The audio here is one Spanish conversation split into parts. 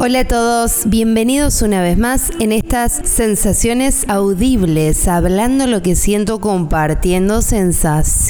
Hola a todos, bienvenidos una vez más en estas sensaciones audibles, hablando lo que siento, compartiendo sensaciones.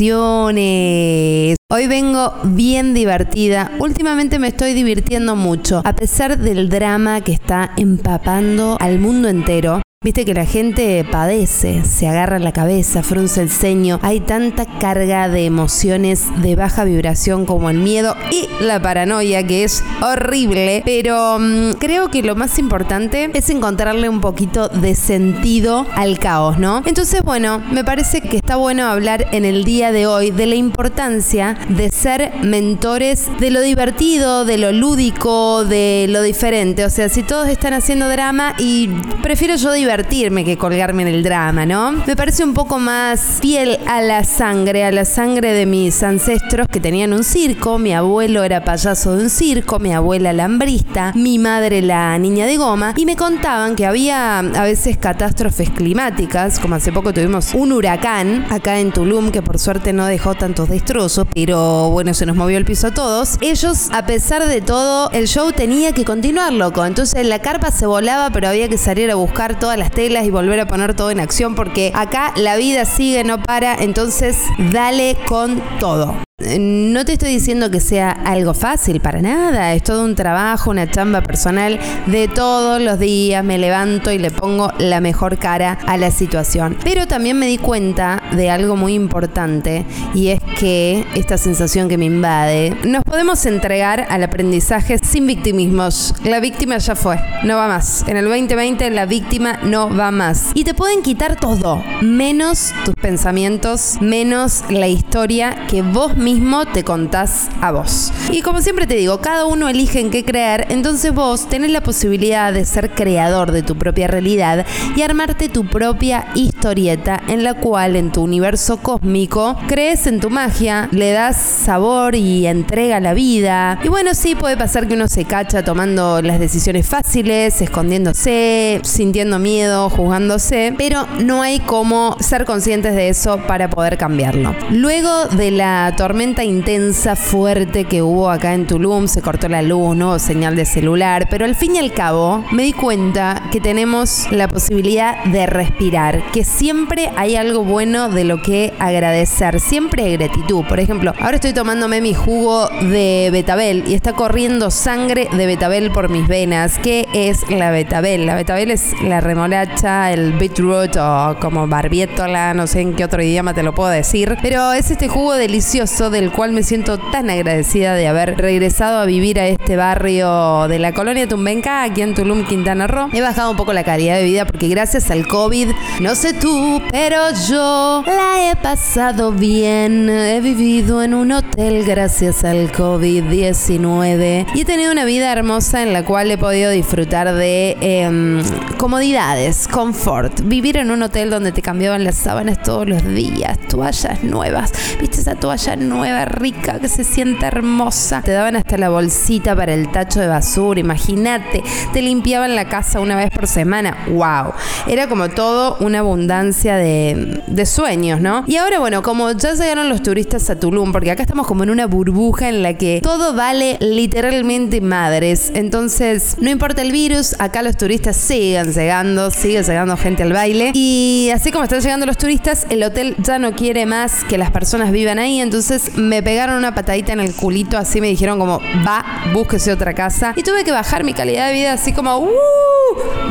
Hoy vengo bien divertida, últimamente me estoy divirtiendo mucho, a pesar del drama que está empapando al mundo entero. Viste que la gente padece, se agarra la cabeza, frunce el ceño, hay tanta carga de emociones de baja vibración como el miedo y la paranoia que es horrible, pero mm, creo que lo más importante es encontrarle un poquito de sentido al caos, ¿no? Entonces, bueno, me parece que está bueno hablar en el día de hoy de la importancia de ser mentores de lo divertido, de lo lúdico, de lo diferente, o sea, si todos están haciendo drama y prefiero yo divertirme divertirme que colgarme en el drama, ¿no? Me parece un poco más fiel a la sangre, a la sangre de mis ancestros que tenían un circo. Mi abuelo era payaso de un circo, mi abuela lambrista, mi madre la niña de goma. Y me contaban que había a veces catástrofes climáticas, como hace poco tuvimos un huracán acá en Tulum que por suerte no dejó tantos destrozos, pero bueno, se nos movió el piso a todos. Ellos, a pesar de todo, el show tenía que continuar, loco. Entonces la carpa se volaba, pero había que salir a buscar todas las telas y volver a poner todo en acción porque acá la vida sigue, no para, entonces dale con todo. No te estoy diciendo que sea algo fácil, para nada. Es todo un trabajo, una chamba personal de todos los días. Me levanto y le pongo la mejor cara a la situación. Pero también me di cuenta de algo muy importante y es que esta sensación que me invade, nos podemos entregar al aprendizaje sin victimismos. La víctima ya fue, no va más. En el 2020 la víctima no va más. Y te pueden quitar todo, menos tus pensamientos, menos la historia que vos mismo te contás a vos. Y como siempre te digo, cada uno elige en qué creer, entonces vos tenés la posibilidad de ser creador de tu propia realidad y armarte tu propia historieta en la cual en tu universo cósmico crees en tu magia, le das sabor y entrega la vida. Y bueno, sí puede pasar que uno se cacha tomando las decisiones fáciles, escondiéndose, sintiendo miedo, juzgándose, pero no hay como ser conscientes de eso para poder cambiarlo. Luego de la tormenta intensa, fuerte que hubo acá en Tulum, se cortó la luz, no señal de celular, pero al fin y al cabo me di cuenta que tenemos la posibilidad de respirar, que siempre hay algo bueno de lo que agradecer, siempre hay gratitud. Por ejemplo, ahora estoy tomándome mi jugo de betabel y está corriendo sangre de betabel por mis venas. ¿Qué es la betabel? La betabel es la remolacha, el beetroot o como barbietola, no sé en qué otro idioma te lo puedo decir, pero es este jugo delicioso del cual me siento tan agradecida de haber regresado a vivir a este barrio de la colonia Tumbenca, aquí en Tulum, Quintana Roo. He bajado un poco la calidad de vida porque gracias al COVID, no sé tú, pero yo la he pasado bien. He vivido en un hotel gracias al COVID-19 y he tenido una vida hermosa en la cual he podido disfrutar de em, comodidades, confort. Vivir en un hotel donde te cambiaban las sábanas todos los días, toallas nuevas. ¿Viste esa toalla nueva? rica, que se siente hermosa. Te daban hasta la bolsita para el tacho de basura, imagínate. Te limpiaban la casa una vez por semana. ¡Wow! Era como todo una abundancia de, sueños, ¿no? Y ahora, bueno, como ya llegaron los turistas a Tulum, porque acá estamos como en una burbuja en la que todo vale literalmente madres. Entonces, no importa el virus, acá los turistas siguen llegando, sigue llegando gente al baile. Y así como están llegando los turistas, el hotel ya no quiere más que las personas vivan ahí. Entonces, me pegaron una patadita en el culito, así me dijeron como, va, búsquese otra casa. Y tuve que bajar mi calidad de vida así como, ¡uh!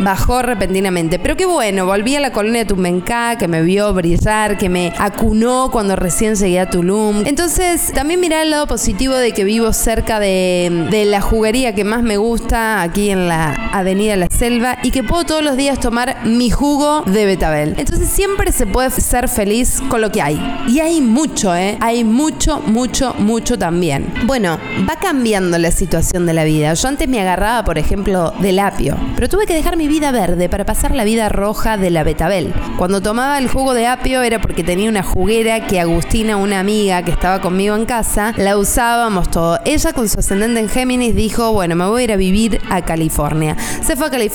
Bajó repentinamente. Pero qué bueno, volví a la colonia de Tumbencá, que me vio brillar, que me acunó cuando recién llegué a Tulum. Entonces, también mirá el lado positivo de que vivo cerca de, de la juguería que más me gusta, aquí en la Avenida La Selva, y que puedo todos los días tomar mi jugo de betabel. Entonces, siempre se puede ser feliz con lo que hay. Y hay mucho, ¿eh? Hay mucho mucho, mucho, también. Bueno, va cambiando la situación de la vida. Yo antes me agarraba, por ejemplo, del apio, pero tuve que dejar mi vida verde para pasar la vida roja de la betabel. Cuando tomaba el jugo de apio era porque tenía una juguera que Agustina, una amiga que estaba conmigo en casa, la usábamos todo. Ella con su ascendente en Géminis dijo, bueno, me voy a ir a vivir a California. se fue a California,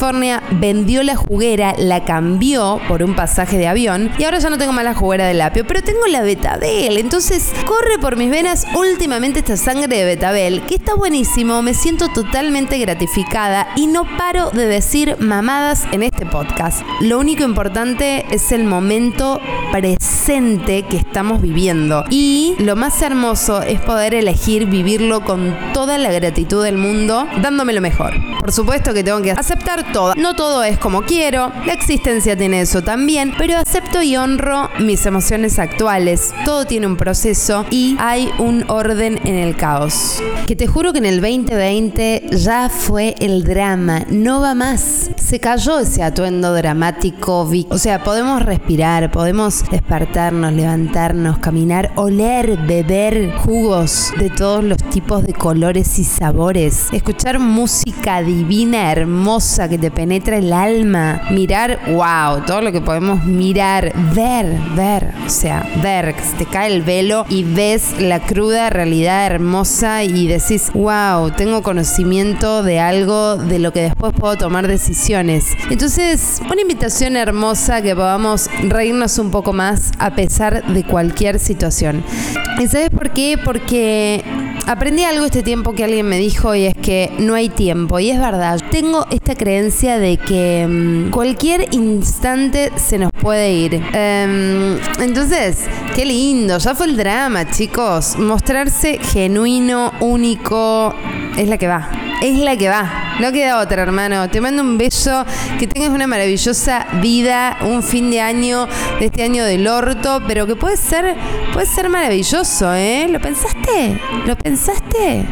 vendió la juguera, la cambió por un pasaje de avión y ahora ya no tengo más la juguera del apio, pero tengo la Betabel. Entonces corre por mis venas últimamente esta sangre de Betabel, que está buenísimo, me siento totalmente gratificada y no paro de decir mamadas en este podcast. Lo único importante es el momento presente que estamos viviendo. Y lo más hermoso es poder elegir vivirlo con toda la gratitud del mundo, dándome lo mejor. Por supuesto que tengo que aceptar No todo es como quiero, la existencia tiene eso también, pero acepto y honro mis emociones actuales. Todo tiene un proceso y hay un orden en el caos. Que te juro que en el 2020 ya fue el drama, no va más. Se cayó ese atuendo dramático, o sea, podemos respirar, podemos despertarnos, levantarnos, caminar, oler, beber jugos de todos los tipos de colores y sabores, escuchar música divina, hermosa, que te penetra el alma, mirar, wow, todo lo que podemos mirar, ver, ver, o sea, ver, que se te cae el velo y ves la cruda realidad hermosa y decís, wow, tengo conocimiento de algo de lo que después puedo tomar decisiones. Entonces, una invitación hermosa que podamos reírnos un poco más a pesar de cualquier situación. ¿Y sabes por qué? Porque aprendí algo este tiempo que alguien me dijo y es que no hay tiempo. Y es verdad, tengo esta creencia de que mm, cualquier instante se nos puede ir. Em, entonces, qué lindo, ya fue el drama, chicos. Mostrarse genuino, único, es la que va. Es la que va. No queda otra, hermano. Te mando un beso. Que tengas una maravillosa vida, un fin de año, de este año del orto, pero que puede ser, puede ser maravilloso, ¿eh? ¿Lo pensaste? ¿Lo pensaste?